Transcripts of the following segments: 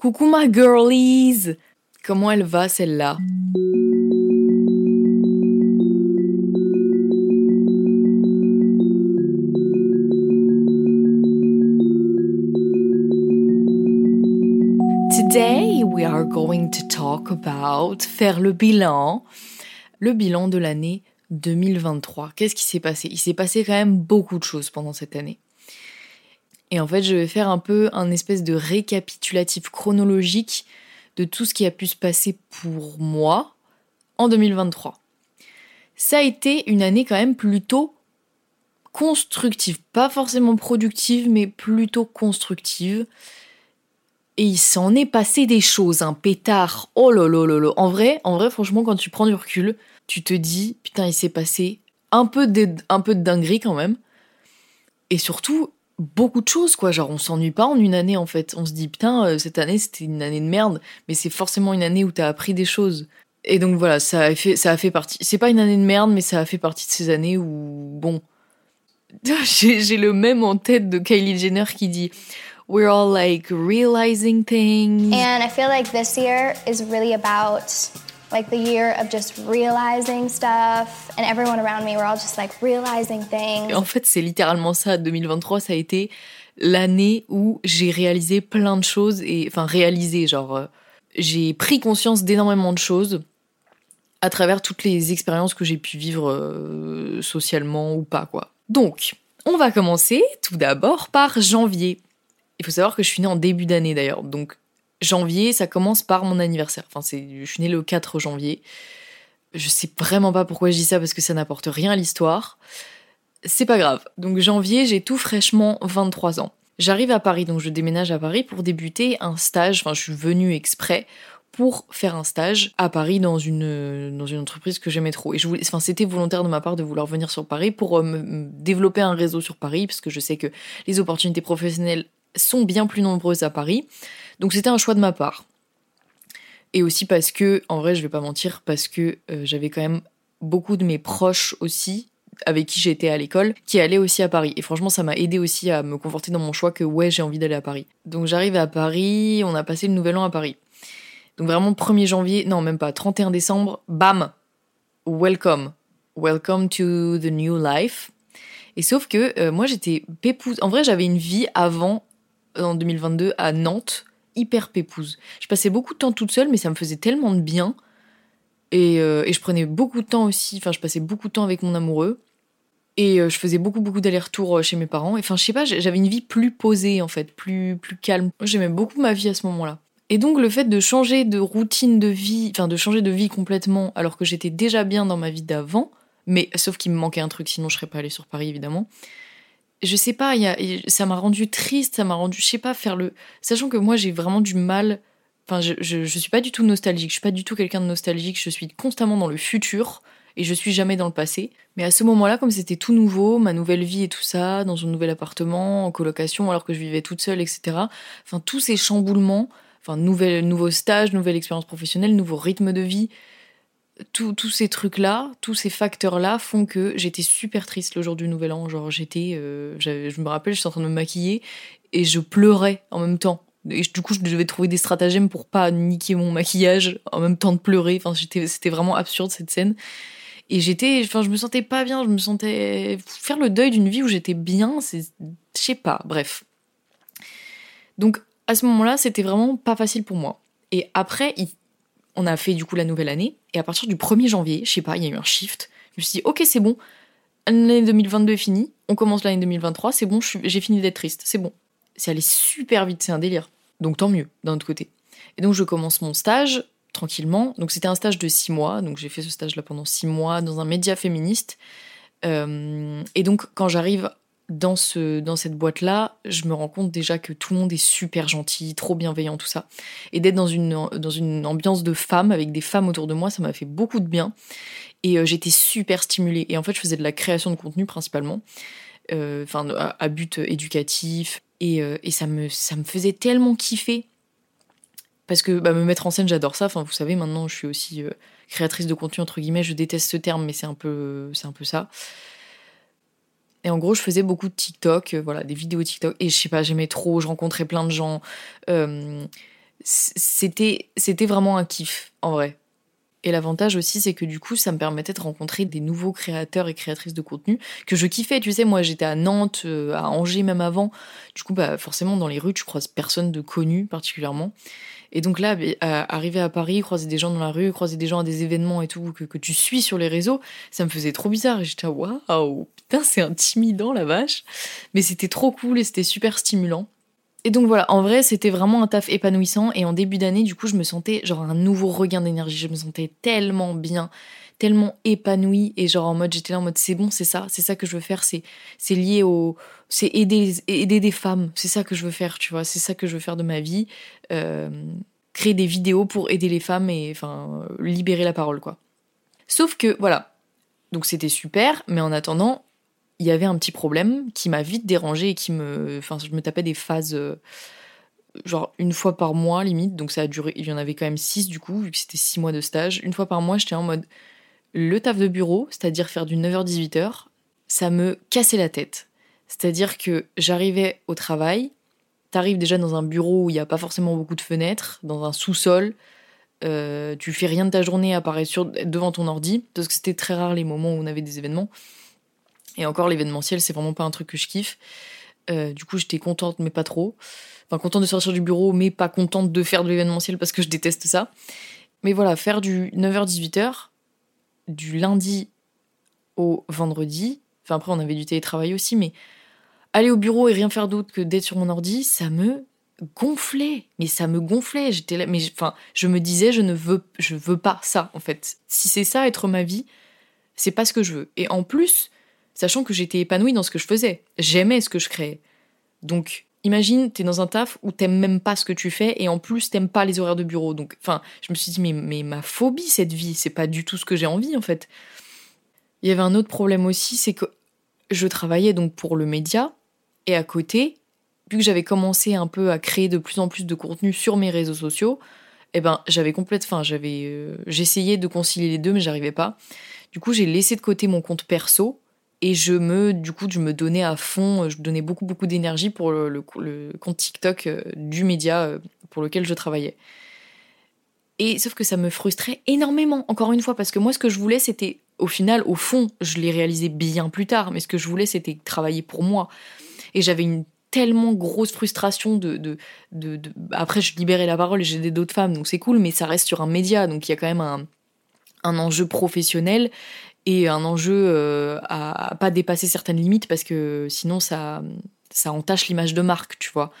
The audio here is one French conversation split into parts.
Coucou ma girlies Comment elle va celle-là? Today we are going to talk about faire le bilan, le bilan de l'année 2023. Qu'est-ce qui s'est passé? Il s'est passé quand même beaucoup de choses pendant cette année. Et en fait, je vais faire un peu un espèce de récapitulatif chronologique de tout ce qui a pu se passer pour moi en 2023. Ça a été une année quand même plutôt constructive, pas forcément productive, mais plutôt constructive. Et il s'en est passé des choses, un pétard. Oh là là là là. En vrai, en vrai, franchement, quand tu prends du recul, tu te dis, putain, il s'est passé un peu un peu de dinguerie quand même. Et surtout, beaucoup de choses, quoi. Genre, on s'ennuie pas en une année, en fait. On se dit, putain, euh, cette année, c'était une année de merde, mais c'est forcément une année où t'as appris des choses. Et donc voilà, ça a fait, ça a fait partie. C'est pas une année de merde, mais ça a fait partie de ces années où, bon. J'ai le même en tête de Kylie Jenner qui dit We're all like realizing things. And I feel like this year is really about like the year of just realizing stuff and everyone around me we're all just like realizing things. En fait, c'est littéralement ça 2023, ça a été l'année où j'ai réalisé plein de choses et enfin réalisé genre euh, j'ai pris conscience d'énormément de choses à travers toutes les expériences que j'ai pu vivre euh, socialement ou pas quoi. Donc, on va commencer tout d'abord par janvier. Il faut savoir que je suis née en début d'année d'ailleurs, donc janvier, ça commence par mon anniversaire. Enfin, je suis née le 4 janvier. Je sais vraiment pas pourquoi je dis ça parce que ça n'apporte rien à l'histoire. C'est pas grave. Donc janvier, j'ai tout fraîchement 23 ans. J'arrive à Paris, donc je déménage à Paris pour débuter un stage. Enfin, je suis venue exprès pour faire un stage à Paris dans une, dans une entreprise que j'aimais trop. Et je voulais, enfin, c'était volontaire de ma part de vouloir venir sur Paris pour euh, me développer un réseau sur Paris, parce que je sais que les opportunités professionnelles sont bien plus nombreuses à Paris. Donc c'était un choix de ma part. Et aussi parce que, en vrai, je vais pas mentir, parce que euh, j'avais quand même beaucoup de mes proches aussi, avec qui j'étais à l'école, qui allaient aussi à Paris. Et franchement, ça m'a aidé aussi à me conforter dans mon choix que ouais, j'ai envie d'aller à Paris. Donc j'arrive à Paris, on a passé le nouvel an à Paris. Donc vraiment 1er janvier, non même pas, 31 décembre, bam, welcome. Welcome to the new life. Et sauf que euh, moi j'étais pépouse. En vrai, j'avais une vie avant, en 2022, à Nantes, hyper pépouse. Je passais beaucoup de temps toute seule, mais ça me faisait tellement de bien. Et, euh, et je prenais beaucoup de temps aussi, enfin, je passais beaucoup de temps avec mon amoureux. Et euh, je faisais beaucoup, beaucoup d'allers-retours euh, chez mes parents. Enfin, je sais pas, j'avais une vie plus posée, en fait, plus, plus calme. J'aimais beaucoup ma vie à ce moment-là. Et donc, le fait de changer de routine de vie, enfin, de changer de vie complètement, alors que j'étais déjà bien dans ma vie d'avant, mais sauf qu'il me manquait un truc, sinon je serais pas allée sur Paris, évidemment je sais pas, ça m'a rendu triste, ça m'a rendu, je sais pas, faire le. Sachant que moi, j'ai vraiment du mal. Enfin, je, je, je, suis pas du tout nostalgique, je suis pas du tout quelqu'un de nostalgique, je suis constamment dans le futur et je suis jamais dans le passé. Mais à ce moment-là, comme c'était tout nouveau, ma nouvelle vie et tout ça, dans un nouvel appartement, en colocation, alors que je vivais toute seule, etc. Enfin, tous ces chamboulements, enfin, nouvel, nouveau stage, nouvelle expérience professionnelle, nouveau rythme de vie, tous ces trucs-là, tous ces facteurs-là font que j'étais super triste le jour du Nouvel An. Genre, j'étais, euh, je me rappelle, j'étais en train de me maquiller et je pleurais en même temps. Et du coup, je devais trouver des stratagèmes pour pas niquer mon maquillage en même temps de pleurer. Enfin, c'était vraiment absurde cette scène. Et j'étais, enfin, je me sentais pas bien. Je me sentais faire le deuil d'une vie où j'étais bien. C'est, je sais pas. Bref. Donc, à ce moment-là, c'était vraiment pas facile pour moi. Et après, il on a fait du coup la nouvelle année. Et à partir du 1er janvier, je sais pas, il y a eu un shift. Je me suis dit, ok, c'est bon. L'année 2022 est finie. On commence l'année 2023. C'est bon, j'ai fini d'être triste. C'est bon. C'est allé super vite, c'est un délire. Donc tant mieux, d'un autre côté. Et donc je commence mon stage tranquillement. Donc c'était un stage de six mois. Donc j'ai fait ce stage-là pendant six mois dans un média féministe. Euh, et donc quand j'arrive dans, ce, dans cette boîte-là, je me rends compte déjà que tout le monde est super gentil, trop bienveillant, tout ça. Et d'être dans une, ambiance de femmes, avec des femmes autour de moi, ça m'a fait beaucoup de bien. Et euh, j'étais super stimulée. Et en fait, je faisais de la création de contenu principalement, euh, enfin, à, but éducatif. Et, euh, et, ça, me, ça me faisait tellement kiffer. Parce que bah, me mettre en scène, j'adore ça. Enfin, vous savez, maintenant, je suis aussi créatrice de contenu, entre guillemets. Je déteste ce terme, mais c'est un peu, c'est un peu ça. Et en gros, je faisais beaucoup de TikTok, euh, voilà, des vidéos TikTok. Et je sais pas, j'aimais trop, je rencontrais plein de gens. Euh, c'était vraiment un kiff en vrai. Et l'avantage aussi, c'est que du coup, ça me permettait de rencontrer des nouveaux créateurs et créatrices de contenu que je kiffais. Tu sais, moi, j'étais à Nantes, euh, à Angers même avant. Du coup, bah, forcément, dans les rues, tu croises personne de connu particulièrement. Et donc là, arriver à Paris, croiser des gens dans la rue, croiser des gens à des événements et tout que, que tu suis sur les réseaux, ça me faisait trop bizarre. J'étais waouh, putain, c'est intimidant la vache. Mais c'était trop cool et c'était super stimulant. Et donc voilà, en vrai, c'était vraiment un taf épanouissant. Et en début d'année, du coup, je me sentais genre un nouveau regain d'énergie. Je me sentais tellement bien, tellement épanouie. Et genre en mode, j'étais là en mode, c'est bon, c'est ça, c'est ça que je veux faire. C'est lié au. C'est aider, aider des femmes. C'est ça que je veux faire, tu vois. C'est ça que je veux faire de ma vie. Euh, créer des vidéos pour aider les femmes et enfin, libérer la parole, quoi. Sauf que, voilà. Donc c'était super, mais en attendant, il y avait un petit problème qui m'a vite dérangé et qui me. Enfin, je me tapais des phases. Euh, genre une fois par mois limite, donc ça a duré. Il y en avait quand même six du coup, vu que c'était six mois de stage. Une fois par mois, j'étais en mode. Le taf de bureau, c'est-à-dire faire du 9h-18h, ça me cassait la tête. C'est-à-dire que j'arrivais au travail, t'arrives déjà dans un bureau où il n'y a pas forcément beaucoup de fenêtres, dans un sous-sol, euh, tu fais rien de ta journée à part sur, devant ton ordi, parce que c'était très rare les moments où on avait des événements. Et encore, l'événementiel, c'est vraiment pas un truc que je kiffe. Euh, du coup, j'étais contente, mais pas trop. Enfin, contente de sortir du bureau, mais pas contente de faire de l'événementiel parce que je déteste ça. Mais voilà, faire du 9h-18h, du lundi au vendredi. Enfin, après, on avait du télétravail aussi, mais aller au bureau et rien faire d'autre que d'être sur mon ordi, ça me gonflait. Mais ça me gonflait. J'étais là, mais enfin, je me disais, je ne veux, je veux pas ça, en fait. Si c'est ça être ma vie, c'est pas ce que je veux. Et en plus, sachant que j'étais épanouie dans ce que je faisais. J'aimais ce que je créais. Donc, imagine, t'es dans un taf où t'aimes même pas ce que tu fais et en plus t'aimes pas les horaires de bureau. Donc, enfin, je me suis dit, mais, mais ma phobie, cette vie, c'est pas du tout ce que j'ai envie en fait. Il y avait un autre problème aussi, c'est que je travaillais donc pour le média et à côté, vu que j'avais commencé un peu à créer de plus en plus de contenu sur mes réseaux sociaux, eh ben j'avais complètement, enfin j'avais, euh, j'essayais de concilier les deux mais j'arrivais pas. Du coup j'ai laissé de côté mon compte perso et je me du coup je me donnais à fond je donnais beaucoup beaucoup d'énergie pour le, compte TikTok euh, du média euh, pour lequel je travaillais et sauf que ça me frustrait énormément encore une fois parce que moi ce que je voulais c'était au final au fond je l'ai réalisé bien plus tard mais ce que je voulais c'était travailler pour moi et j'avais une tellement grosse frustration de, de, de, après je libérais la parole et j'ai d'autres femmes donc c'est cool mais ça reste sur un média donc il y a quand même un un enjeu professionnel et un enjeu euh, à, pas dépasser certaines limites parce que sinon ça, ça entache l'image de marque, tu vois.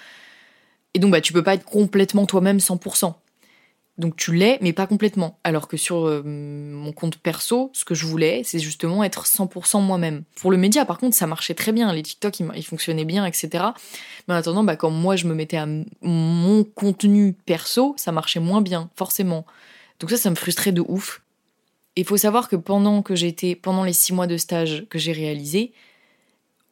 Et donc bah tu peux pas être complètement toi-même 100%. Donc tu l'es, mais pas complètement. Alors que sur euh, mon compte perso, ce que je voulais, c'est justement être 100% moi-même. Pour le média, par contre, ça marchait très bien. Les TikTok, ils, fonctionnaient bien, etc. Mais en attendant, bah, quand moi je me mettais à mon contenu perso, ça marchait moins bien, forcément. Donc ça, ça me frustrait de ouf. Il faut savoir que pendant que j'étais, pendant les six mois de stage que j'ai réalisé,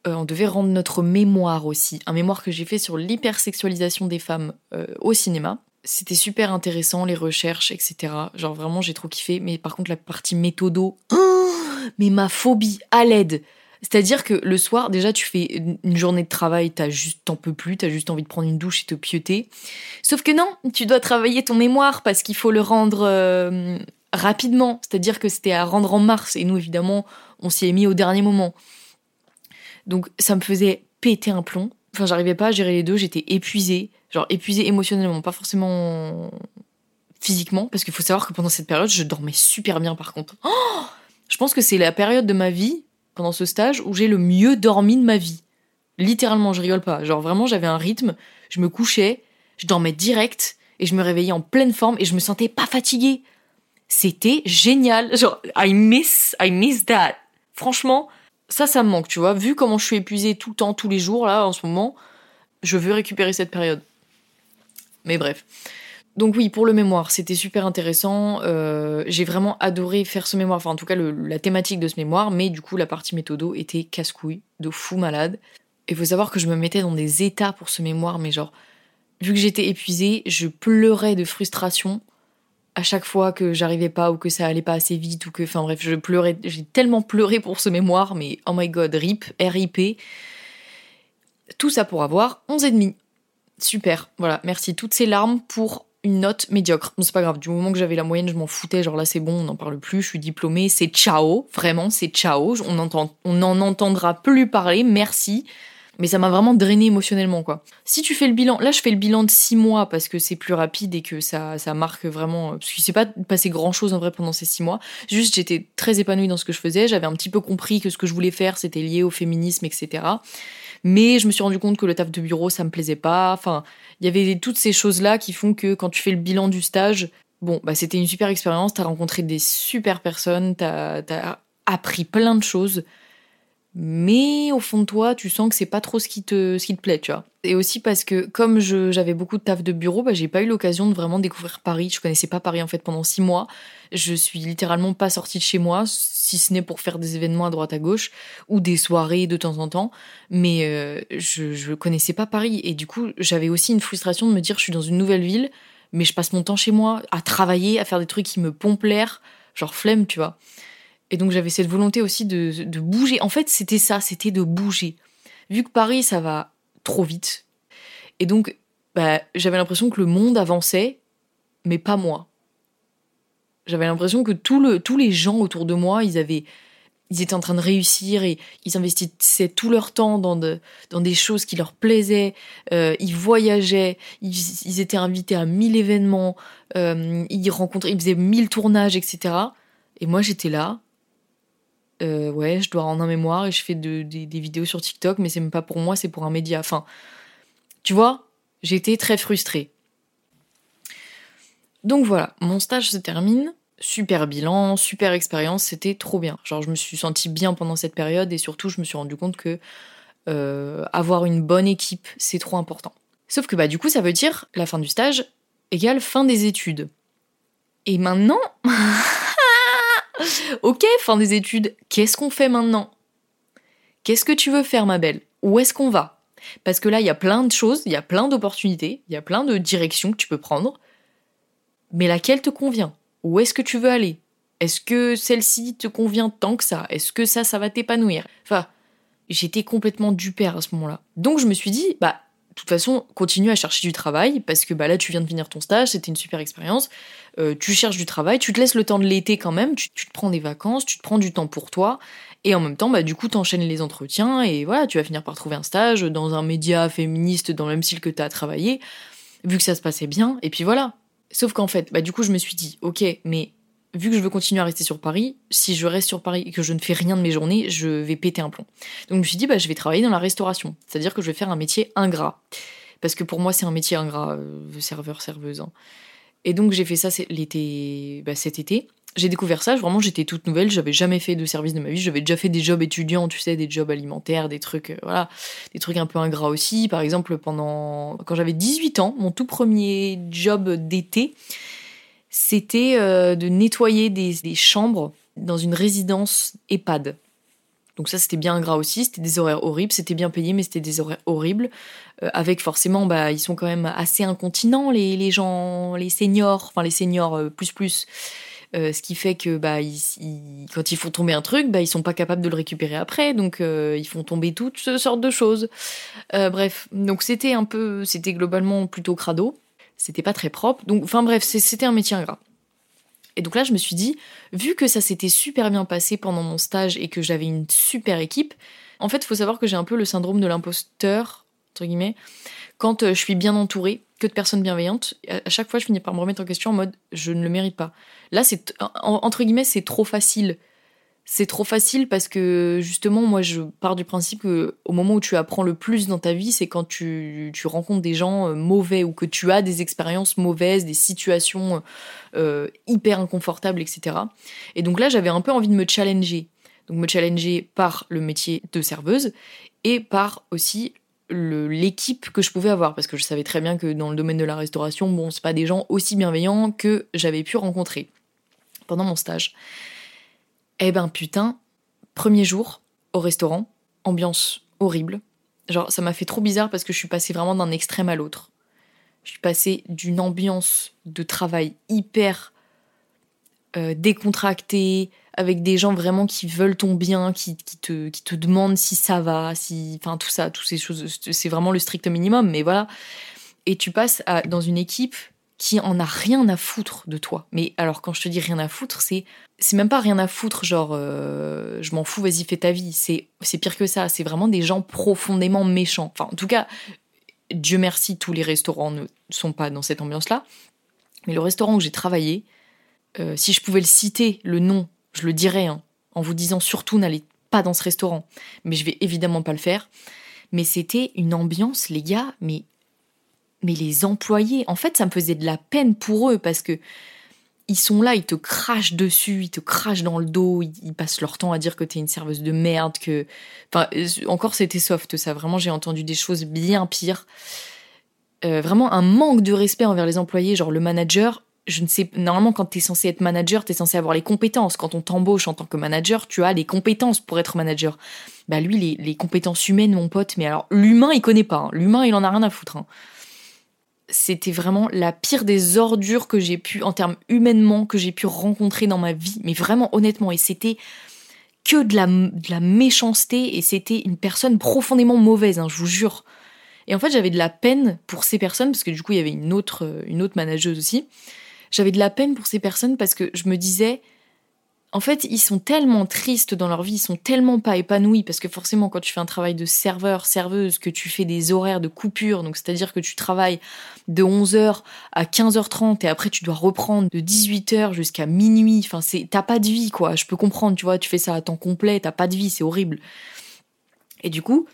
euh, on devait rendre notre mémoire aussi, un mémoire que j'ai fait sur l'hypersexualisation des femmes euh, au cinéma. C'était super intéressant, les recherches, etc. Genre vraiment, j'ai trop kiffé. Mais par contre, la partie méthodo, mais ma phobie à l'aide. C'est-à-dire que le soir, déjà, tu fais une journée de travail, t'as juste, t'en peux plus, t'as juste envie de prendre une douche et te pieuter. Sauf que non, tu dois travailler ton mémoire parce qu'il faut le rendre euh, rapidement, c'est-à-dire que c'était à rendre en mars, et nous évidemment, on s'y est mis au dernier moment. Donc ça me faisait péter un plomb. Enfin, j'arrivais pas à gérer les deux, j'étais épuisée, genre épuisée émotionnellement, pas forcément physiquement, parce qu'il faut savoir que pendant cette période, je dormais super bien par contre. Oh je pense que c'est la période de ma vie, pendant ce stage, où j'ai le mieux dormi de ma vie. Littéralement, je rigole pas. Genre vraiment, j'avais un rythme, je me couchais, je dormais direct, et je me réveillais en pleine forme, et je me sentais pas fatiguée. C'était génial. Genre, I miss, I miss that. Franchement, ça, ça me manque, tu vois. Vu comment je suis épuisée tout le temps, tous les jours, là, en ce moment, je veux récupérer cette période. Mais bref. Donc oui, pour le mémoire, c'était super intéressant. Euh, j'ai vraiment adoré faire ce mémoire, enfin en tout cas la thématique de ce mémoire, mais du coup la partie méthodo était casse-couille, de fou malade. Il faut savoir que je me mettais dans des états pour ce mémoire, mais genre, vu que j'étais épuisée, je pleurais de frustration à chaque fois que j'arrivais pas ou que ça allait pas assez vite ou que, enfin bref, je pleurais, j'ai tellement pleuré pour ce mémoire, mais oh my god, RIP, RIP. Tout ça pour avoir 11 et demi. Super, voilà, merci. Toutes ces larmes pour une note médiocre. Bon, c'est pas grave, du moment que j'avais la moyenne, je m'en foutais. Genre là, c'est bon, on n'en parle plus, je suis diplômée, c'est ciao. Vraiment, c'est ciao. On entend, on n'en entendra plus parler, merci. Mais ça m'a vraiment drainé émotionnellement, quoi. Si tu fais le bilan, là, je fais le bilan de six mois parce que c'est plus rapide et que ça, ça marque vraiment. Parce qu'il s'est pas passé grand chose en vrai pendant ces six mois. Juste, j'étais très épanouie dans ce que je faisais. J'avais un petit peu compris que ce que je voulais faire, c'était lié au féminisme, etc. Mais je me suis rendu compte que le taf de bureau, ça me plaisait pas. Enfin, il y avait toutes ces choses-là qui font que quand tu fais le bilan du stage, bon, bah, c'était une super expérience. T'as rencontré des super personnes, t'as as appris plein de choses mais au fond de toi, tu sens que c'est pas trop ce qui te, ce qui te plaît, tu vois. Et aussi parce que comme j'avais beaucoup de taf de bureau, bah, j'ai pas eu l'occasion de vraiment découvrir Paris. Je connaissais pas Paris en fait pendant six mois. Je suis littéralement pas sortie de chez moi, si ce n'est pour faire des événements à droite à gauche ou des soirées de temps en temps. Mais euh, je, je connaissais pas Paris et du coup j'avais aussi une frustration de me dire je suis dans une nouvelle ville, mais je passe mon temps chez moi à travailler, à faire des trucs qui me pompent l'air, genre flemme, tu vois. Et donc j'avais cette volonté aussi de, de bouger. En fait, c'était ça, c'était de bouger. Vu que Paris, ça va trop vite. Et donc, bah, j'avais l'impression que le monde avançait, mais pas moi. J'avais l'impression que tout le, tous les gens autour de moi, ils avaient, ils étaient en train de réussir et ils investissaient tout leur temps dans, de, dans des choses qui leur plaisaient. Euh, ils voyageaient, ils, étaient invités à mille événements, euh, ils rencontraient, ils faisaient mille tournages, etc. Et moi, j'étais là, euh, ouais, je dois rendre un mémoire et je fais des vidéos sur TikTok, mais c'est même pas pour moi, c'est pour un média. Enfin, tu vois, j'étais très frustrée. Donc voilà, mon stage se termine. Super bilan, super expérience, c'était trop bien. Genre, je me suis sentie bien pendant cette période et surtout, je me suis rendu compte que euh, avoir une bonne équipe, c'est trop important. Sauf que bah, du coup, ça veut dire la fin du stage égale fin des études. Et maintenant, ok, fin des études, qu'est-ce qu'on fait maintenant? Qu'est-ce que tu veux faire, ma belle? Où est-ce qu'on va? Parce que là, il y a plein de choses, il y a plein d'opportunités, il y a plein de directions que tu peux prendre. Mais laquelle te convient? Où est-ce que tu veux aller? Est-ce que celle-ci te convient tant que ça? Est-ce que ça, ça va t'épanouir? Enfin, j'étais complètement du père à ce moment-là. Donc je me suis dit, bah, toute façon, continue à chercher du travail parce que bah là, tu viens de finir ton stage, c'était une super expérience. Euh, tu cherches du travail, tu te laisses le temps de l'été quand même, tu, te prends des vacances, tu te prends du temps pour toi. Et en même temps, bah, du coup, t'enchaînes les entretiens et voilà, tu vas finir par trouver un stage dans un média féministe dans le même style que tu as travaillé, vu que ça se passait bien. Et puis voilà. Sauf qu'en fait, bah, du coup, je me suis dit, ok, mais vu que je veux continuer à rester sur Paris, si je reste sur Paris et que je ne fais rien de mes journées, je vais péter un plomb. Donc je me suis dit, bah, je vais travailler dans la restauration. C'est-à-dire que je vais faire un métier ingrat. Parce que pour moi, c'est un métier ingrat, euh, serveur, serveuse. Hein. Et donc j'ai fait ça bah, cet été. J'ai découvert ça, vraiment j'étais toute nouvelle, j'avais jamais fait de service de ma vie, j'avais déjà fait des jobs étudiants, tu sais, des jobs alimentaires, des trucs, euh, voilà, des trucs un peu ingrats aussi. Par exemple, pendant quand j'avais 18 ans, mon tout premier job d'été, c'était euh, de nettoyer des, chambres dans une résidence EHPAD. Donc ça, c'était bien ingrat aussi, c'était des horaires horribles, c'était bien payé, mais c'était des horaires horribles. Euh, avec forcément, bah, ils sont quand même assez incontinents, les, les gens, les seniors, enfin les seniors euh, plus plus. ce qui fait que bah, quand ils font tomber un truc, bah, ils sont pas capables de le récupérer après, donc ils font tomber toutes sortes de choses. bref, donc c'était un peu, c'était globalement plutôt crado c'était pas très propre. Donc, enfin bref, c'était un métier ingrat. Et donc là, je me suis dit, vu que ça s'était super bien passé pendant mon stage et que j'avais une super équipe, en fait, il faut savoir que j'ai un peu le syndrome de l'imposteur, entre guillemets, quand euh, je suis bien entourée, que de personnes bienveillantes, à chaque fois, je finis par me remettre en question en mode, je ne le mérite pas. Là, c'est, entre guillemets, c'est trop facile c'est trop facile parce que justement, moi, je pars du principe que au moment où tu apprends le plus dans ta vie, c'est quand tu, rencontres des gens euh, mauvais ou que tu as des expériences mauvaises, des situations euh, hyper inconfortables, etc. Et donc là, j'avais un peu envie de me challenger. Donc me challenger par le métier de serveuse et par aussi l'équipe que je pouvais avoir parce que je savais très bien que dans le domaine de la restauration, bon, c'est pas des gens aussi bienveillants que j'avais pu rencontrer pendant mon stage. Eh ben putain, premier jour au restaurant, ambiance horrible. Genre ça m'a fait trop bizarre parce que je suis passée vraiment d'un extrême à l'autre. Je suis passée d'une ambiance de travail hyper euh, décontractée, avec des gens vraiment qui veulent ton bien, qui, te, demandent si ça va, si, enfin tout ça, toutes ces choses, c'est vraiment le strict minimum, mais voilà. Et tu passes dans une équipe qui en a rien à foutre de toi. Mais alors quand je te dis rien à foutre, c'est c'est même pas rien à foutre, genre euh, je m'en fous, vas-y fais ta vie. C'est c'est pire que ça. C'est vraiment des gens profondément méchants. Enfin, en tout cas, Dieu merci, tous les restaurants ne sont pas dans cette ambiance-là. Mais le restaurant où j'ai travaillé, euh, si je pouvais le citer, le nom, je le dirais, hein, en vous disant surtout n'allez pas dans ce restaurant. Mais je vais évidemment pas le faire. Mais c'était une ambiance, les gars, mais mais les employés, en fait, ça me faisait de la peine pour eux parce que ils sont là, ils te crachent dessus, ils te crachent dans le dos, ils, passent leur temps à dire que t'es une serveuse de merde, que. Enfin, encore c'était soft, ça. Vraiment, j'ai entendu des choses bien pires. Euh, vraiment un manque de respect envers les employés, genre le manager. Je ne sais, normalement, quand t'es censé être manager, t'es censé avoir les compétences. Quand on t'embauche en tant que manager, tu as les compétences pour être manager. Bah, lui, les, les compétences humaines, mon pote, mais alors, l'humain, il connaît pas. Hein. L'humain, il en a rien à foutre. Hein c'était vraiment la pire des ordures que j'ai pu, en termes humainement, que j'ai pu rencontrer dans ma vie. Mais vraiment, honnêtement, et c'était que de la, méchanceté, et c'était une personne profondément mauvaise, hein, je vous jure. Et en fait, j'avais de la peine pour ces personnes, parce que du coup, il y avait une autre, une autre manageuse aussi. J'avais de la peine pour ces personnes parce que je me disais, en fait, ils sont tellement tristes dans leur vie, ils sont tellement pas épanouis parce que forcément, quand tu fais un travail de serveur, serveuse, que tu fais des horaires de coupure, donc c'est-à-dire que tu travailles de 11h à 15h30 et après tu dois reprendre de 18h jusqu'à minuit. Enfin, t'as pas de vie, quoi. Je peux comprendre, tu vois, tu fais ça à temps complet, t'as pas de vie, c'est horrible. Et du coup,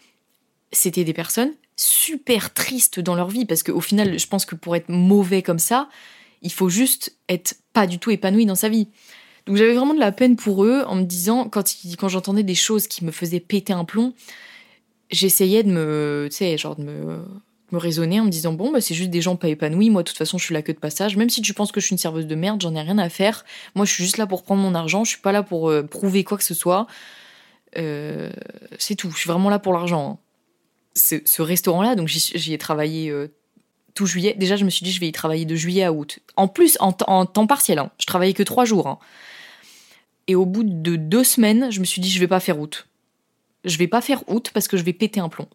c'était des personnes super tristes dans leur vie parce qu'au final, je pense que pour être mauvais comme ça, il faut juste être pas du tout épanoui dans sa vie. Donc j'avais vraiment de la peine pour eux en me disant, quand, quand j'entendais des choses qui me faisaient péter un plomb, j'essayais de me, tu sais, genre de me, me raisonner en me disant, bon, bah, c'est juste des gens pas épanouis, moi de toute façon je suis là que de passage, même si tu penses que je suis une serveuse de merde, j'en ai rien à faire, moi je suis juste là pour prendre mon argent, je suis pas là pour euh, prouver quoi que ce soit, euh, c'est tout, je suis vraiment là pour l'argent. Hein. Ce, restaurant-là, donc j'y ai travaillé euh, tout juillet. Déjà, je me suis dit, je vais y travailler de juillet à août. En plus, en, temps partiel. Hein. Je travaillais que trois jours. Hein. Et au bout de deux semaines, je me suis dit, je vais pas faire août. Je vais pas faire août parce que je vais péter un plomb.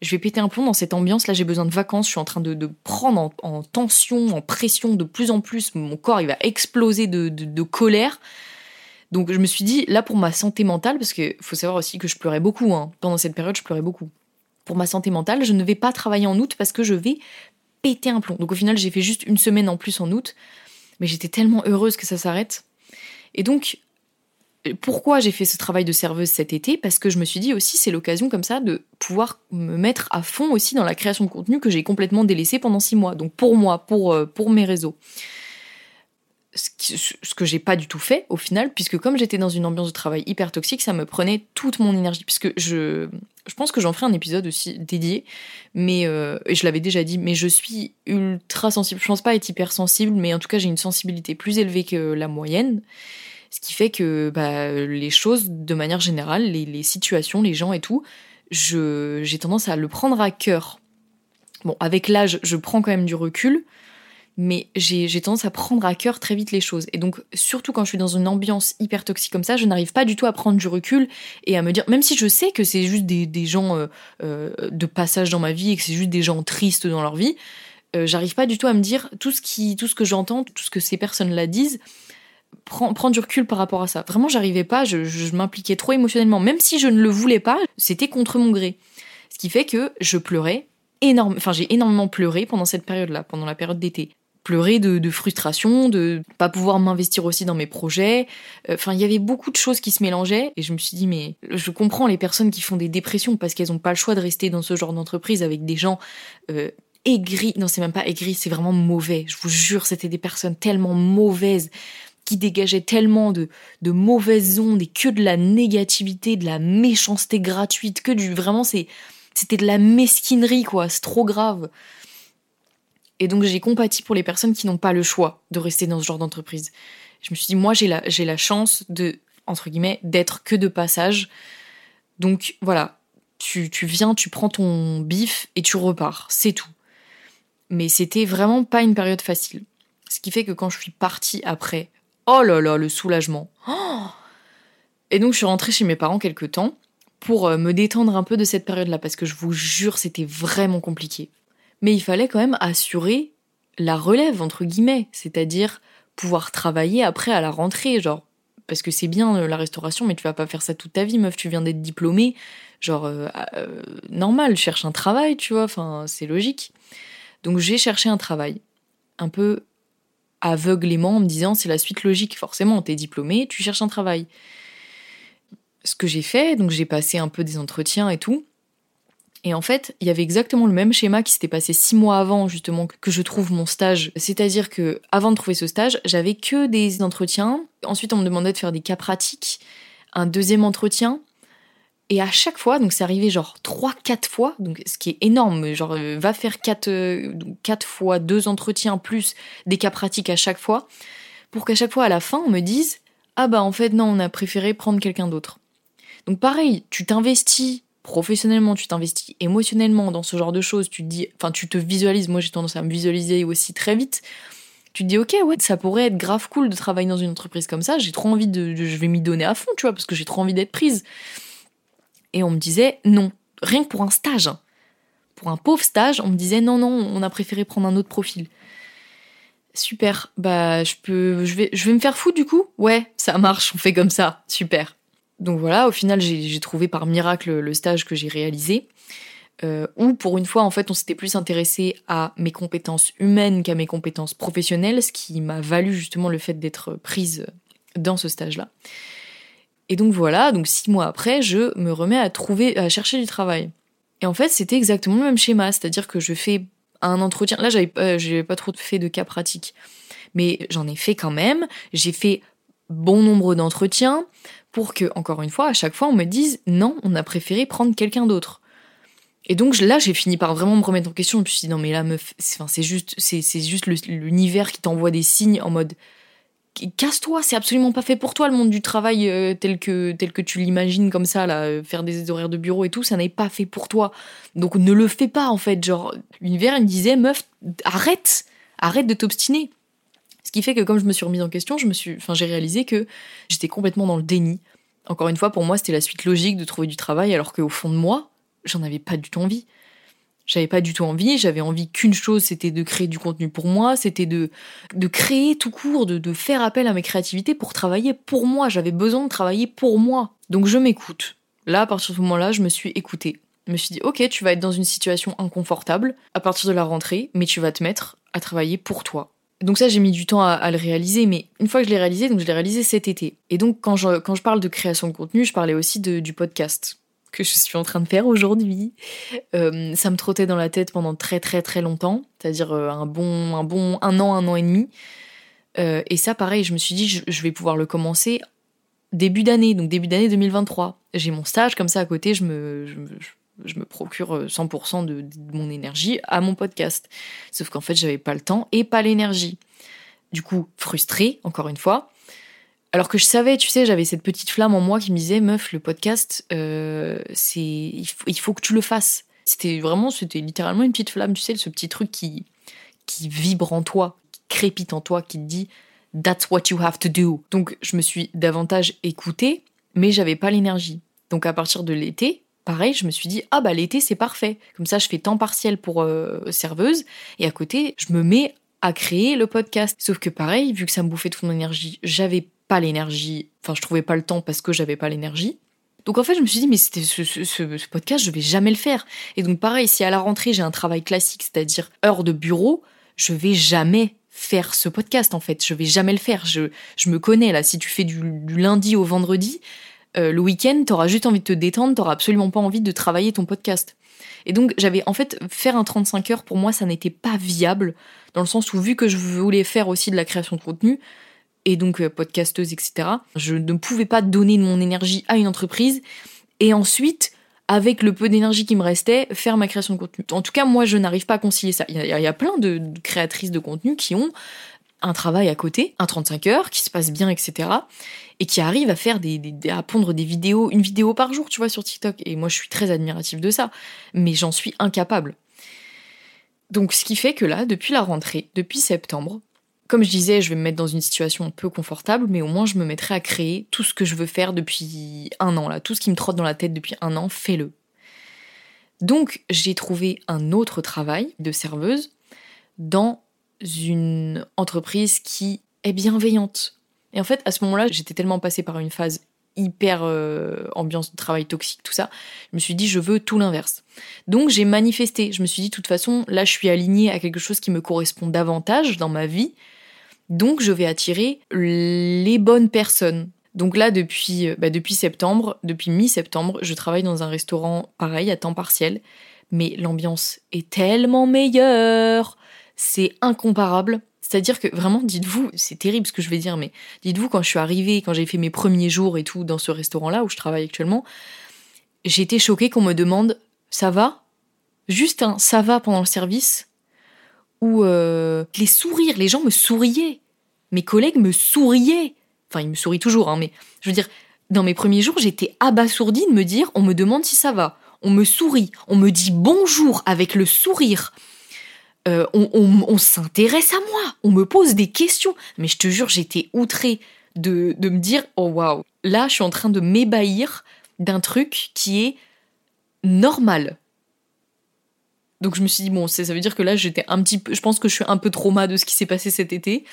Je vais péter un plomb dans cette ambiance. Là, j'ai besoin de vacances. Je suis en train de, prendre en, tension, en pression de plus en plus. Mon corps, il va exploser de, colère. Donc, je me suis dit, là, pour ma santé mentale, parce qu'il faut savoir aussi que je pleurais beaucoup. Hein. Pendant cette période, je pleurais beaucoup. Pour ma santé mentale, je ne vais pas travailler en août parce que je vais péter un plomb. Donc, au final, j'ai fait juste une semaine en plus en août. Mais j'étais tellement heureuse que ça s'arrête. Et donc, pourquoi j'ai fait ce travail de serveuse cet été? Parce que je me suis dit aussi, c'est l'occasion comme ça de pouvoir me mettre à fond aussi dans la création de contenu que j'ai complètement délaissé pendant six mois. Donc pour moi, pour, euh, pour mes réseaux. Ce, que j'ai pas du tout fait au final, puisque comme j'étais dans une ambiance de travail hyper toxique, ça me prenait toute mon énergie. Puisque je, je pense que j'en ferai un épisode aussi dédié, mais euh, je l'avais déjà dit, mais je suis ultra sensible. Je pense pas être hyper sensible, mais en tout cas j'ai une sensibilité plus élevée que la moyenne. Ce qui fait que bah, les choses, de manière générale, les, situations, les gens et tout, j'ai tendance à le prendre à cœur. Bon, avec l'âge, je prends quand même du recul, mais j'ai tendance à prendre à cœur très vite les choses. Et donc, surtout quand je suis dans une ambiance hyper toxique comme ça, je n'arrive pas du tout à prendre du recul et à me dire, même si je sais que c'est juste des, gens euh, euh, de passage dans ma vie et que c'est juste des gens tristes dans leur vie, euh, j'arrive pas du tout à me dire tout ce qui, tout ce que j'entends, tout ce que ces personnes-là disent, prendre du recul par rapport à ça. Vraiment, j'arrivais pas, je, m'impliquais trop émotionnellement. Même si je ne le voulais pas, c'était contre mon gré. Ce qui fait que je pleurais énormément, enfin j'ai énormément pleuré pendant cette période-là, pendant la période d'été. Pleurer de, frustration, de pas pouvoir m'investir aussi dans mes projets. Euh, enfin, il y avait beaucoup de choses qui se mélangeaient et je me suis dit mais je comprends les personnes qui font des dépressions parce qu'elles n'ont pas le choix de rester dans ce genre d'entreprise avec des gens euh, aigris. Non, c'est même pas aigris, c'est vraiment mauvais. Je vous jure, c'était des personnes tellement mauvaises dégageait tellement de, mauvaises ondes et que de la négativité, de la méchanceté gratuite, que du vraiment c'était de la mesquinerie quoi, c'est trop grave. Et donc j'ai compati pour les personnes qui n'ont pas le choix de rester dans ce genre d'entreprise. Je me suis dit moi j'ai la j'ai la chance de entre guillemets d'être que de passage. Donc voilà, tu, tu viens, tu prends ton bif et tu repars, c'est tout. Mais c'était vraiment pas une période facile. Ce qui fait que quand je suis partie après Oh là là, le soulagement. et donc je suis rentrée chez mes parents quelque temps pour euh, me détendre un peu de cette période-là, parce que je vous jure, c'était vraiment compliqué. Mais il fallait quand même assurer la relève, entre guillemets, c'est-à-dire pouvoir travailler après à la rentrée, genre, parce que c'est bien euh, la restauration, mais tu vas pas faire ça toute ta vie, meuf, tu viens d'être diplômée, genre, euh, euh, normal, cherche un travail, tu vois, enfin, c'est logique. Donc j'ai cherché un travail, un peu aveuglément, en me disant, c'est la suite logique, forcément, t'es diplômée, tu cherches un travail. Ce que j'ai fait, donc j'ai passé un peu des entretiens et tout, et en fait, il y avait exactement le même schéma qui s'était passé six mois avant, justement, que je trouve mon stage. C'est-à-dire que, avant de trouver ce stage, j'avais que des entretiens. Ensuite, on me demandait de faire des cas pratiques. Un deuxième entretien. Et à chaque fois, donc c'est arrivé genre trois, quatre fois, donc ce qui est énorme, genre euh, va faire quatre, euh, quatre fois deux entretiens plus des cas pratiques à chaque fois, pour qu'à chaque fois à la fin on me dise ah bah en fait non on a préféré prendre quelqu'un d'autre. Donc pareil, tu t'investis professionnellement, tu t'investis émotionnellement dans ce genre de choses, tu te dis, enfin, tu te visualises. Moi, j'ai tendance à me visualiser aussi très vite. Tu te dis, ok, ouais, ça pourrait être grave cool de travailler dans une entreprise comme ça. J'ai trop envie de, je vais m'y donner à fond, tu vois, parce que j'ai trop envie d'être prise. Et on me disait, non, rien que pour un stage, hein. pour un pauvre stage, on me disait, non, non, on a préféré prendre un autre profil. Super, bah je peux, je vais, me faire foutre du coup. Ouais, ça marche, on fait comme ça, super. Donc voilà, au final, j'ai trouvé par miracle le stage que j'ai réalisé. Euh, où pour une fois, en fait, on s'était plus intéressé à mes compétences humaines qu'à mes compétences professionnelles, ce qui m'a valu justement le fait d'être prise dans ce stage-là. Et donc voilà, donc six mois après, je me remets à trouver, à chercher du travail. Et en fait, c'était exactement le même schéma, c'est-à-dire que je fais un entretien. Là, j'avais euh, pas trop fait de cas pratiques, mais j'en ai fait quand même. J'ai fait bon nombre d'entretiens pour que, encore une fois, à chaque fois, on me dise non, on a préféré prendre quelqu'un d'autre. Et donc là, j'ai fini par vraiment me remettre en question. Je me suis dit non, mais là, meuf, c'est juste, c'est juste l'univers qui t'envoie des signes en mode casse-toi, c'est absolument pas fait pour toi le monde du travail euh, tel que tel que tu l'imagines comme ça là, euh, faire des horaires de bureau et tout, ça n'est pas fait pour toi. Donc ne le fais pas en fait. Genre l'univers me disait meuf, arrête, arrête de t'obstiner. Ce qui fait que comme je me suis remise en question, je me suis, enfin, j'ai réalisé que j'étais complètement dans le déni. Encore une fois, pour moi, c'était la suite logique de trouver du travail, alors qu'au fond de moi, j'en avais pas du tout envie. J'avais pas du tout envie, j'avais envie qu'une chose, c'était de créer du contenu pour moi, c'était de, de créer tout court, de, de faire appel à mes créativités pour travailler pour moi. J'avais besoin de travailler pour moi. Donc je m'écoute. Là, à partir de ce moment-là, je me suis écoutée. Je me suis dit, ok, tu vas être dans une situation inconfortable à partir de la rentrée, mais tu vas te mettre à travailler pour toi. Donc ça, j'ai mis du temps à, le réaliser, mais une fois que je l'ai réalisé, donc je l'ai réalisé cet été. Et donc quand je, quand je parle de création de contenu, je parlais aussi du podcast que je suis en train de faire aujourd'hui. Euh, ça me trottait dans la tête pendant très très très longtemps, c'est-à-dire euh, un bon un bon un an, un an et demi. Euh, et ça, pareil, je me suis dit, je, vais pouvoir le commencer début d'année, donc début d'année 2023. J'ai mon stage comme ça à côté, je me, je, me procure 100% euh, de, mon énergie à mon podcast. Sauf qu'en fait, j'avais pas le temps et pas l'énergie. Du coup, frustrée, encore une fois. Alors que je savais, tu sais, j'avais cette petite flamme en moi qui me disait, meuf, le podcast, euh, c'est, il faut, que tu le fasses. C'était vraiment, c'était littéralement une petite flamme, tu sais, ce petit truc qui, qui vibre en toi, qui crépite en toi, qui te dit, that's what you have to do. Donc, je me suis davantage écoutée, mais j'avais pas l'énergie. Donc, à partir de l'été, pareil, je me suis dit, ah bah l'été c'est parfait. Comme ça, je fais temps partiel pour euh, serveuse et à côté, je me mets à créer le podcast. Sauf que pareil, vu que ça me bouffait toute mon énergie, j'avais pas l'énergie, enfin je trouvais pas le temps parce que j'avais pas l'énergie. Donc en fait, je me suis dit, mais c'était ce, podcast, je vais jamais le faire. Et donc pareil, si à la rentrée j'ai un travail classique, c'est-à-dire heure de bureau, je vais jamais faire ce podcast en fait. Je vais jamais le faire. Je, je me connais là. Si tu fais du lundi au vendredi, euh, le week-end, t'auras juste envie de te détendre, t'auras absolument pas envie de travailler ton podcast. Et donc j'avais en fait faire un 35 heures pour moi ça n'était pas viable dans le sens où vu que je voulais faire aussi de la création de contenu et donc euh, podcasteuse etc. Je ne pouvais pas donner de mon énergie à une entreprise et ensuite avec le peu d'énergie qui me restait faire ma création de contenu. En tout cas moi je n'arrive pas à concilier ça. Il y, a, plein de créatrices de contenu qui ont un travail à côté, un 35 heures, qui se passe bien, etc. Et qui arrive à faire des, à pondre des vidéos, une vidéo par jour, tu vois, sur TikTok. Et moi, je suis très admirative de ça. Mais j'en suis incapable. Donc, ce qui fait que là, depuis la rentrée, depuis septembre, comme je disais, je vais me mettre dans une situation un peu confortable, mais au moins je me mettrai à créer tout ce que je veux faire depuis un an, là. Tout ce qui me trotte dans la tête depuis un an, fais-le. Donc, j'ai trouvé un autre travail de serveuse dans une entreprise qui est bienveillante. Et en fait, à ce moment-là, j'étais tellement passée par une phase hyper euh, ambiance de travail toxique, tout ça. Je me suis dit, je veux tout l'inverse. Donc j'ai manifesté. Je me suis dit, de toute façon, là, je suis alignée à quelque chose qui me correspond davantage dans ma vie. Donc je vais attirer les bonnes personnes. Donc là, depuis, euh, bah, depuis septembre, depuis mi-septembre, je travaille dans un restaurant pareil, à temps partiel. Mais l'ambiance est tellement meilleure. C'est incomparable. C'est-à-dire que vraiment, dites-vous, c'est terrible ce que je vais dire, mais dites-vous, quand je suis arrivée, quand j'ai fait mes premiers jours et tout dans ce restaurant-là où je travaille actuellement, été choquée qu'on me demande ça va? Juste un ça va pendant le service? Ou euh, les sourires, les gens me souriaient. Mes collègues me souriaient. Enfin, ils me sourient toujours, hein, mais je veux dire, dans mes premiers jours, j'étais abasourdie de me dire on me demande si ça va. On me sourit, on me dit bonjour avec le sourire. Euh, on, s'intéresse à moi, on me pose des questions. Mais je te jure, j'étais outrée de, me dire, oh waouh, là je suis en train de m'ébahir d'un truc qui est normal. Donc je me suis dit, bon, ça veut dire que là j'étais un petit peu, je pense que je suis un peu trauma de ce qui s'est passé cet été.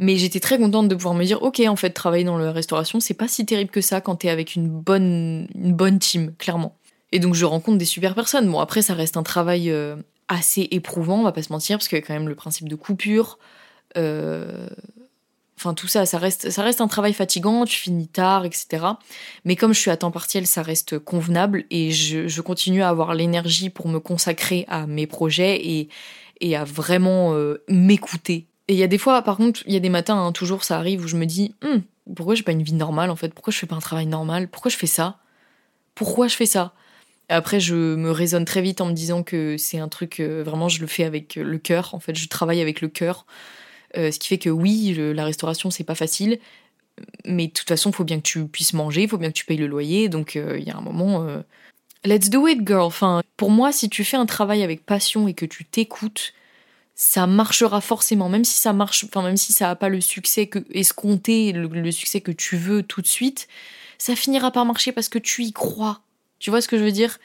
Mais j'étais très contente de pouvoir me dire, ok, en fait, travailler dans la restauration, c'est pas si terrible que ça quand t'es avec une bonne, une bonne team, clairement. Et donc je rencontre des super personnes. Bon, après, ça reste un travail euh, assez éprouvant, on va pas se mentir, parce qu'il y a quand même le principe de coupure. Euh, enfin, tout ça, ça reste, ça reste un travail fatigant, tu finis tard, etc. Mais comme je suis à temps partiel, ça reste convenable et je, continue à avoir l'énergie pour me consacrer à mes projets et, et à vraiment euh, m'écouter. Et il y a des fois, par contre, il y a des matins, hein, toujours ça arrive, où je me dis, hum, pourquoi j'ai pas une vie normale en fait? Pourquoi je fais pas un travail normal? Pourquoi je fais ça? Pourquoi je fais ça? Après, je me raisonne très vite en me disant que c'est un truc, euh, vraiment, je le fais avec le cœur. En fait, je travaille avec le cœur. Euh, ce qui fait que oui, la restauration, c'est pas facile. Mais de toute façon, il faut bien que tu puisses manger, il faut bien que tu payes le loyer. Donc, euh, il y a un moment. Let's do it, girl. Enfin, pour moi, si tu fais un travail avec passion et que tu t'écoutes, ça marchera forcément. Même si ça marche, enfin, même si ça n'a pas le succès que escompté, le succès que tu veux tout de suite, ça finira par marcher parce que tu y crois tu vois ce que je veux dire?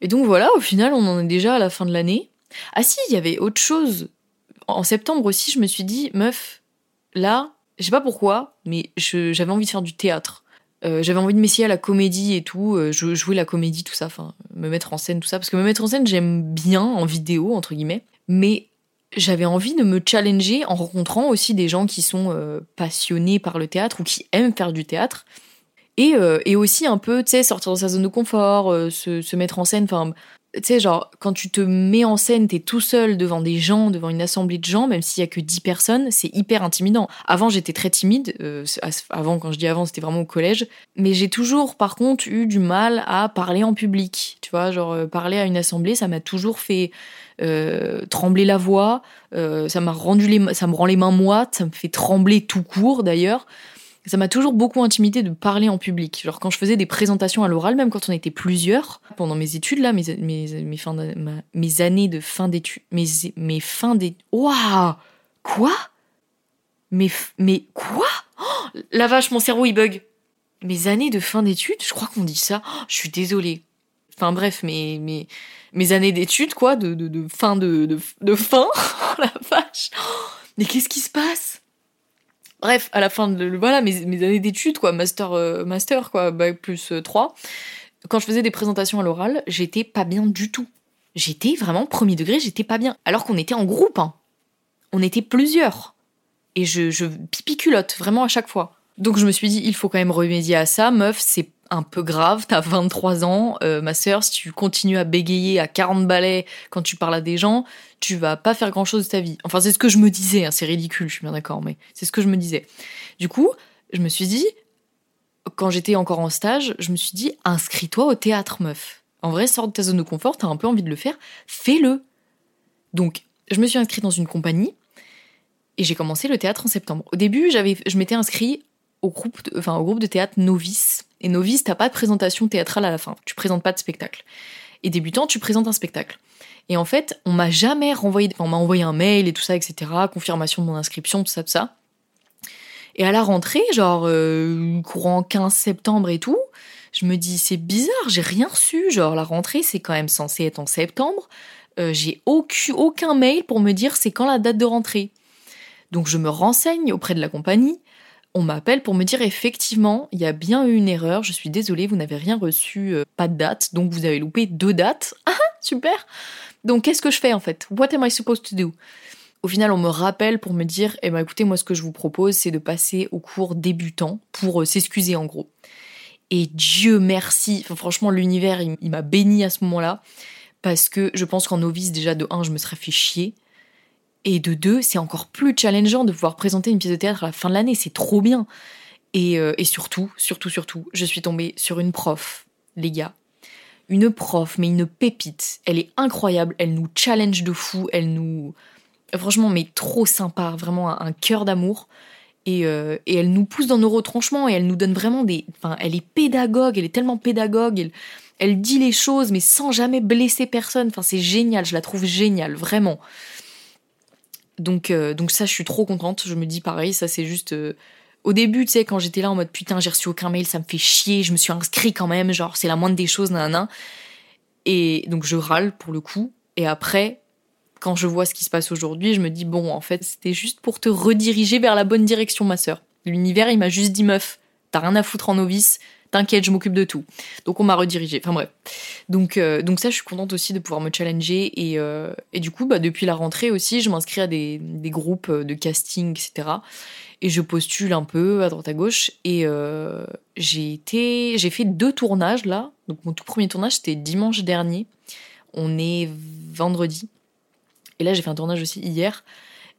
Et donc voilà, au final, on en est déjà à la fin de l'année. Ah si, il y avait autre chose. En septembre aussi, je me suis dit, meuf, là, je sais pas pourquoi, mais j'avais envie de faire du théâtre. Euh, j'avais envie de m'essayer à la comédie et tout, euh, jouer la comédie, tout ça, enfin, me mettre en scène, tout ça. Parce que me mettre en scène, j'aime bien en vidéo, entre guillemets. Mais j'avais envie de me challenger en rencontrant aussi des gens qui sont euh, passionnés par le théâtre ou qui aiment faire du théâtre. Et, aussi un peu, tu sais, sortir de sa zone de confort, euh, se, mettre en scène. Enfin, tu sais, genre, quand tu te mets en scène, t'es tout seul devant des gens, devant une assemblée de gens, même s'il y a que 10 personnes, c'est hyper intimidant. Avant, j'étais très timide. Euh, avant, quand je dis avant, c'était vraiment au collège. Mais j'ai toujours, par contre, eu du mal à parler en public. Tu vois, genre, parler à une assemblée, ça m'a toujours fait trembler la voix. ça m'a rendu les, ça me rend les mains moites. Ça me fait trembler tout court, d'ailleurs ça m'a toujours beaucoup intimidé de parler en public. Genre quand je faisais des présentations à l'oral, même quand on était plusieurs, pendant mes études là, mes, mes, mes, années de fin d'études, mes, mes fins d'études... Waouh Quoi? Mais, quoi? Oh, La vache, mon cerveau il bug. Mes années de fin d'études, je crois qu'on dit ça. Oh, je suis désolée. Enfin bref, mes, mes, mes années d'études, quoi, de, de, de fin de, de, de fin. Oh, la vache Mais qu'est-ce qui se passe? Bref, à la fin de voilà mes, années d'études, quoi, master, euh, master, quoi, bac plus 3, euh, quand je faisais des présentations à l'oral, j'étais pas bien du tout. J'étais vraiment premier degré, j'étais pas bien. Alors qu'on était en groupe, hein. On était plusieurs. Et je, je pipi culotte, vraiment à chaque fois. Donc je me suis dit, il faut quand même remédier à ça, meuf, c'est un peu grave, t'as 23 ans, euh, ma sœur, si tu continues à bégayer à 40 balais quand tu parles à des gens, tu vas pas faire grand chose de ta vie. Enfin, c'est ce que je me disais, hein, c'est ridicule, je suis bien d'accord, mais c'est ce que je me disais. Du coup, je me suis dit, quand j'étais encore en stage, je me suis dit, inscris-toi au théâtre, meuf. En vrai, sors de ta zone de confort, t'as un peu envie de le faire, fais-le. Donc, je me suis inscrite dans une compagnie et j'ai commencé le théâtre en septembre. Au début, j'avais, je m'étais inscrit au groupe, de, enfin, au groupe de théâtre Novice. Et Novice, t'as pas de présentation théâtrale à la fin. Tu présentes pas de spectacle. Et débutant, tu présentes un spectacle. Et en fait, on m'a jamais renvoyé, on m'a envoyé un mail et tout ça, etc. Confirmation de mon inscription, tout ça, tout ça. Et à la rentrée, genre euh, courant 15 septembre et tout, je me dis c'est bizarre, j'ai rien reçu. Genre la rentrée, c'est quand même censé être en septembre. Euh, j'ai aucun, aucun mail pour me dire c'est quand la date de rentrée. Donc je me renseigne auprès de la compagnie. On m'appelle pour me dire effectivement, il y a bien eu une erreur. Je suis désolée, vous n'avez rien reçu, euh, pas de date. Donc vous avez loupé deux dates. Ah, super. Donc qu'est-ce que je fais en fait? What am I supposed to do? Au final, on me rappelle pour me dire, eh ben écoutez, moi ce que je vous propose, c'est de passer au cours débutant pour euh, s'excuser en gros. Et Dieu merci, franchement l'univers il, m'a béni à ce moment-là parce que je pense qu'en novice déjà de 1 je me serais fait chier et de 2 c'est encore plus challengeant de pouvoir présenter une pièce de théâtre à la fin de l'année, c'est trop bien. Et, euh, et surtout, surtout, surtout, je suis tombée sur une prof, les gars, une prof, mais une pépite. Elle est incroyable, elle nous challenge de fou, elle nous, Franchement, mais trop sympa, vraiment un, cœur d'amour. Euh, et, elle nous pousse dans nos retranchements et elle nous donne vraiment des. Enfin, elle est pédagogue, elle est tellement pédagogue. Elle, dit les choses, mais sans jamais blesser personne. Enfin, c'est génial, je la trouve géniale, vraiment. Donc, euh, donc ça, je suis trop contente. Je me dis pareil, ça c'est juste. Euh, au début, tu sais, quand j'étais là en mode putain, j'ai reçu aucun mail, ça me fait chier, je me suis inscrit quand même, genre c'est la moindre des choses, nanana. Et donc je râle pour le coup. Et après, quand je vois ce qui se passe aujourd'hui, je me dis bon, en fait, c'était juste pour te rediriger vers la bonne direction, ma sœur. L'univers, il m'a juste dit meuf, t'as rien à foutre en novice, t'inquiète, je m'occupe de tout. Donc on m'a redirigé. Enfin bref. Donc euh, donc ça, je suis contente aussi de pouvoir me challenger et, euh, et du coup, bah depuis la rentrée aussi, je m'inscris à des, des groupes de casting, etc. Et je postule un peu à droite à gauche et euh, j'ai été, j'ai fait deux tournages là. Donc mon tout premier tournage c'était dimanche dernier. On est vendredi. Et là, j'ai fait un tournage aussi hier.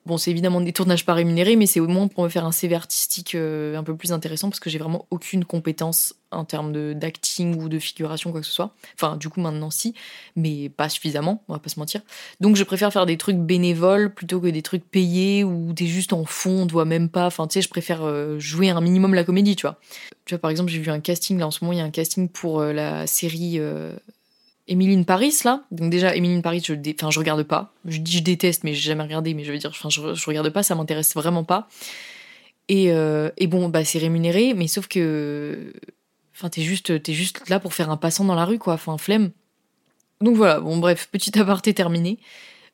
Bon, c'est évidemment des tournages pas rémunérés, mais c'est au moins pour me faire un CV artistique euh, un peu plus intéressant parce que j'ai vraiment aucune compétence en termes d'acting ou de figuration, quoi que ce soit. Enfin, du coup, maintenant, si, mais pas suffisamment, on va pas se mentir. Donc, je préfère faire des trucs bénévoles plutôt que des trucs payés où t'es juste en fond, on te voit même pas. Enfin, tu sais, je préfère euh, jouer un minimum la comédie, tu vois. Tu vois, par exemple, j'ai vu un casting, là, en ce moment, il y a un casting pour euh, la série Émilie Paris là. Donc déjà Émilie Paris, je enfin je regarde pas. Je dis je déteste mais j'ai jamais regardé mais je veux dire enfin je, je regarde pas, ça m'intéresse vraiment pas. Et, euh, et bon bah c'est rémunéré mais sauf que enfin t'es juste t'es juste là pour faire un passant dans la rue quoi, enfin flemme. Donc voilà, bon bref, petit aparté terminé.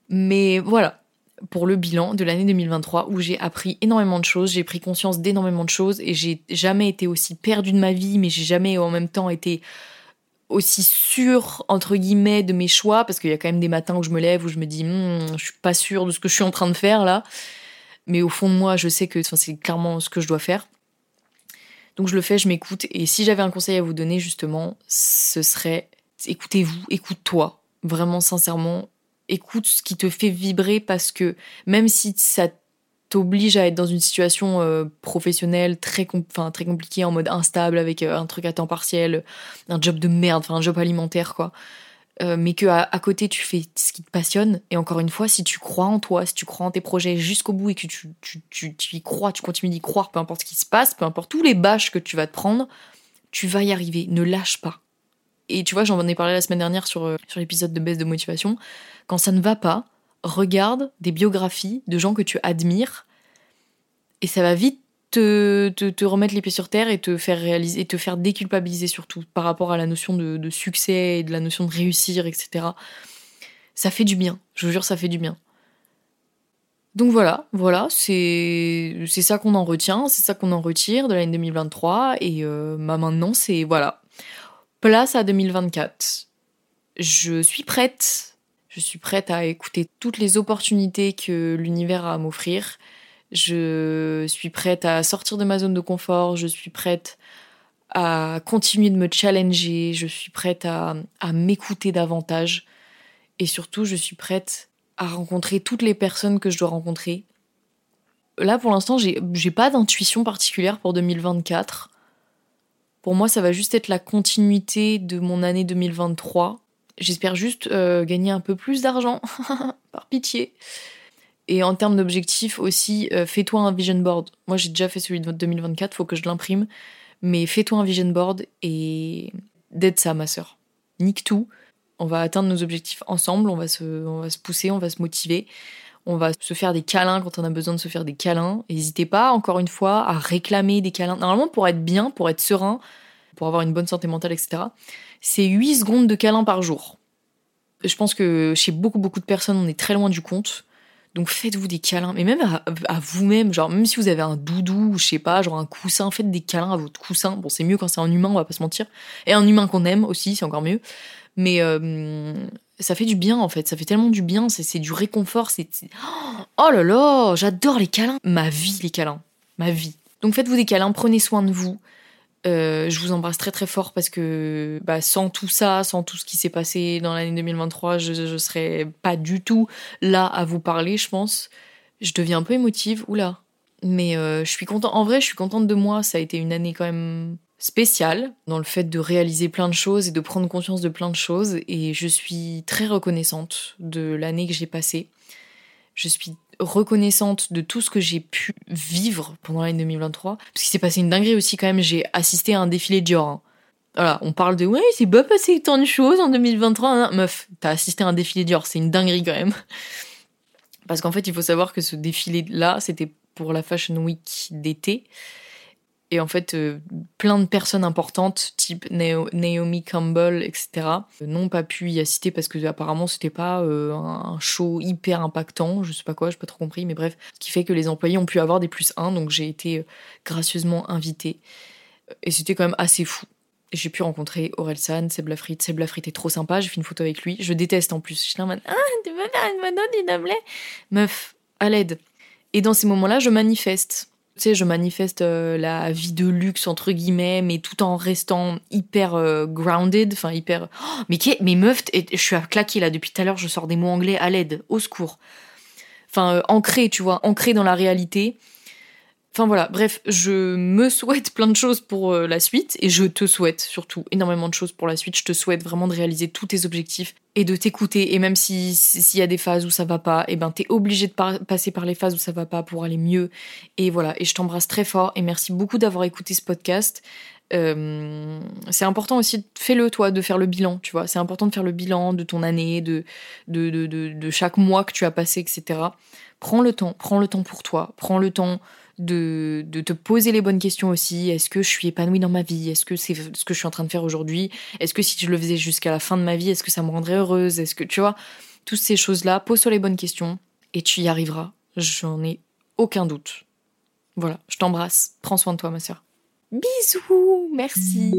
Mais voilà, pour le bilan de l'année 2023 où j'ai appris énormément de choses, j'ai pris conscience d'énormément de choses et j'ai jamais été aussi perdue de ma vie mais j'ai jamais en même temps été aussi sûre entre guillemets de mes choix parce qu'il y a quand même des matins où je me lève où je me dis hmm, je suis pas sûre de ce que je suis en train de faire là. Mais au fond de moi je sais que c'est clairement ce que je dois faire. Donc je le fais je m'écoute. Et si j'avais un conseil à vous donner justement ce serait écoutez-vous écoute-toi. Vraiment sincèrement écoute ce qui te fait vibrer parce que même si ça t'oblige à être dans une situation euh, professionnelle très, très compliquée, en mode instable, avec euh, un truc à temps partiel, un job de merde, enfin un job alimentaire, quoi. Euh, mais que à, côté tu fais ce qui te passionne. Et encore une fois, si tu crois en toi, si tu crois en tes projets jusqu'au bout et que tu, tu, tu, tu, y crois, tu continues d'y croire, peu importe ce qui se passe, peu importe tous les bâches que tu vas te prendre, tu vas y arriver. Ne lâche pas. Et tu vois, j'en ai parlé la semaine dernière sur, sur l'épisode de baisse de motivation. Quand ça ne va pas, regarde des biographies de gens que tu admires et ça va vite te, te, remettre les pieds sur terre et te faire réaliser te faire déculpabiliser surtout par rapport à la notion de, succès et de la notion de réussir, etc. Ça fait du bien, je vous jure, ça fait du bien. Donc voilà, voilà, c'est c'est ça qu'on en retient, c'est ça qu'on en retire de l'année 2023 et euh, bah maintenant c'est voilà, place à 2024. Je suis prête je suis prête à écouter toutes les opportunités que l'univers a à m'offrir. Je suis prête à sortir de ma zone de confort. Je suis prête à continuer de me challenger. Je suis prête à, m'écouter davantage. Et surtout, je suis prête à rencontrer toutes les personnes que je dois rencontrer. Là, pour l'instant, j'ai, pas d'intuition particulière pour 2024. Pour moi, ça va juste être la continuité de mon année 2023 J'espère juste euh, gagner un peu plus d'argent, par pitié. Et en termes d'objectifs aussi, euh, fais-toi un vision board. Moi, j'ai déjà fait celui de 2024, faut que je l'imprime. Mais fais-toi un vision board et d'aide ça, ma sœur. Nique tout. On va atteindre nos objectifs ensemble, on va, se, on va se pousser, on va se motiver. On va se faire des câlins quand on a besoin de se faire des câlins. N'hésitez pas, encore une fois, à réclamer des câlins. Normalement, pour être bien, pour être serein, pour avoir une bonne santé mentale, etc., c'est 8 secondes de câlin par jour. Je pense que chez beaucoup, beaucoup de personnes, on est très loin du compte. Donc faites-vous des câlins, mais même à, vous-même, genre même si vous avez un doudou ou je sais pas, genre un coussin, faites des câlins à votre coussin. Bon, c'est mieux quand c'est un humain, on va pas se mentir. Et un humain qu'on aime aussi, c'est encore mieux. Mais euh, ça fait du bien en fait, ça fait tellement du bien, c'est du réconfort, c'est... Oh là là, j'adore les câlins. Ma vie, les câlins. Ma vie. Donc faites-vous des câlins, prenez soin de vous. Euh, je vous embrasse très très fort parce que bah, sans tout ça, sans tout ce qui s'est passé dans l'année 2023, je, je serais pas du tout là à vous parler, je pense. Je deviens un peu émotive, oula. Mais euh, je suis contente, en vrai, je suis contente de moi. Ça a été une année quand même spéciale dans le fait de réaliser plein de choses et de prendre conscience de plein de choses. Et je suis très reconnaissante de l'année que j'ai passée. Je suis reconnaissante de tout ce que j'ai pu vivre pendant l'année 2023. Parce qu'il s'est passé une dinguerie aussi quand même, j'ai assisté à un défilé Dior. Hein. Voilà, on parle de ouais, c'est pas passé tant de choses en 2023. Hein. Meuf, t'as assisté à un défilé Dior, c'est une dinguerie quand même. Parce qu'en fait, il faut savoir que ce défilé-là, c'était pour la Fashion Week d'été. Et en fait, euh, plein de personnes importantes, type Naomi Campbell, etc., n'ont pas pu y assister parce que apparemment c'était pas euh, un show hyper impactant, je sais pas quoi, j'ai pas trop compris, mais bref, ce qui fait que les employés ont pu avoir des plus 1, donc j'ai été euh, gracieusement invitée. Et c'était quand même assez fou. J'ai pu rencontrer Aurel San, Seb Lafrite. Seb Lafrite est trop sympa, j'ai fait une photo avec lui. Je déteste en plus. Je suis là en mode Ah, tu veux faire une photo, Meuf, à l'aide. Et dans ces moments-là, je manifeste tu sais, je manifeste euh, la vie de luxe entre guillemets, mais tout en restant hyper euh, grounded, enfin hyper. Oh, mais qui mais meuf, je suis à claquer là depuis tout à l'heure. Je sors des mots anglais à l'aide, au secours. Enfin, euh, ancré, tu vois, ancré dans la réalité. Enfin voilà, bref, je me souhaite plein de choses pour la suite et je te souhaite surtout énormément de choses pour la suite. Je te souhaite vraiment de réaliser tous tes objectifs et de t'écouter. Et même s'il y a des phases où ça va pas, et eh ben t'es obligé de passer par les phases où ça va pas pour aller mieux. Et voilà. Et je t'embrasse très fort et merci beaucoup d'avoir écouté ce podcast. Euh, c'est important aussi, fais-le toi, de faire le bilan, tu vois. C'est important de faire le bilan de ton année, de chaque mois que tu as passé, etc. Prends le temps, prends le temps pour toi, prends le temps de, de, te poser les bonnes questions aussi. Est-ce que je suis épanouie dans ma vie? Est-ce que c'est ce que je suis en train de faire aujourd'hui? Est-ce que si je le faisais jusqu'à la fin de ma vie, est-ce que ça me rendrait heureuse? Est-ce que tu vois toutes ces choses-là, pose-toi les bonnes questions et tu y arriveras. J'en ai aucun doute. Voilà, je t'embrasse. Prends soin de toi, ma sœur. Bisous, merci.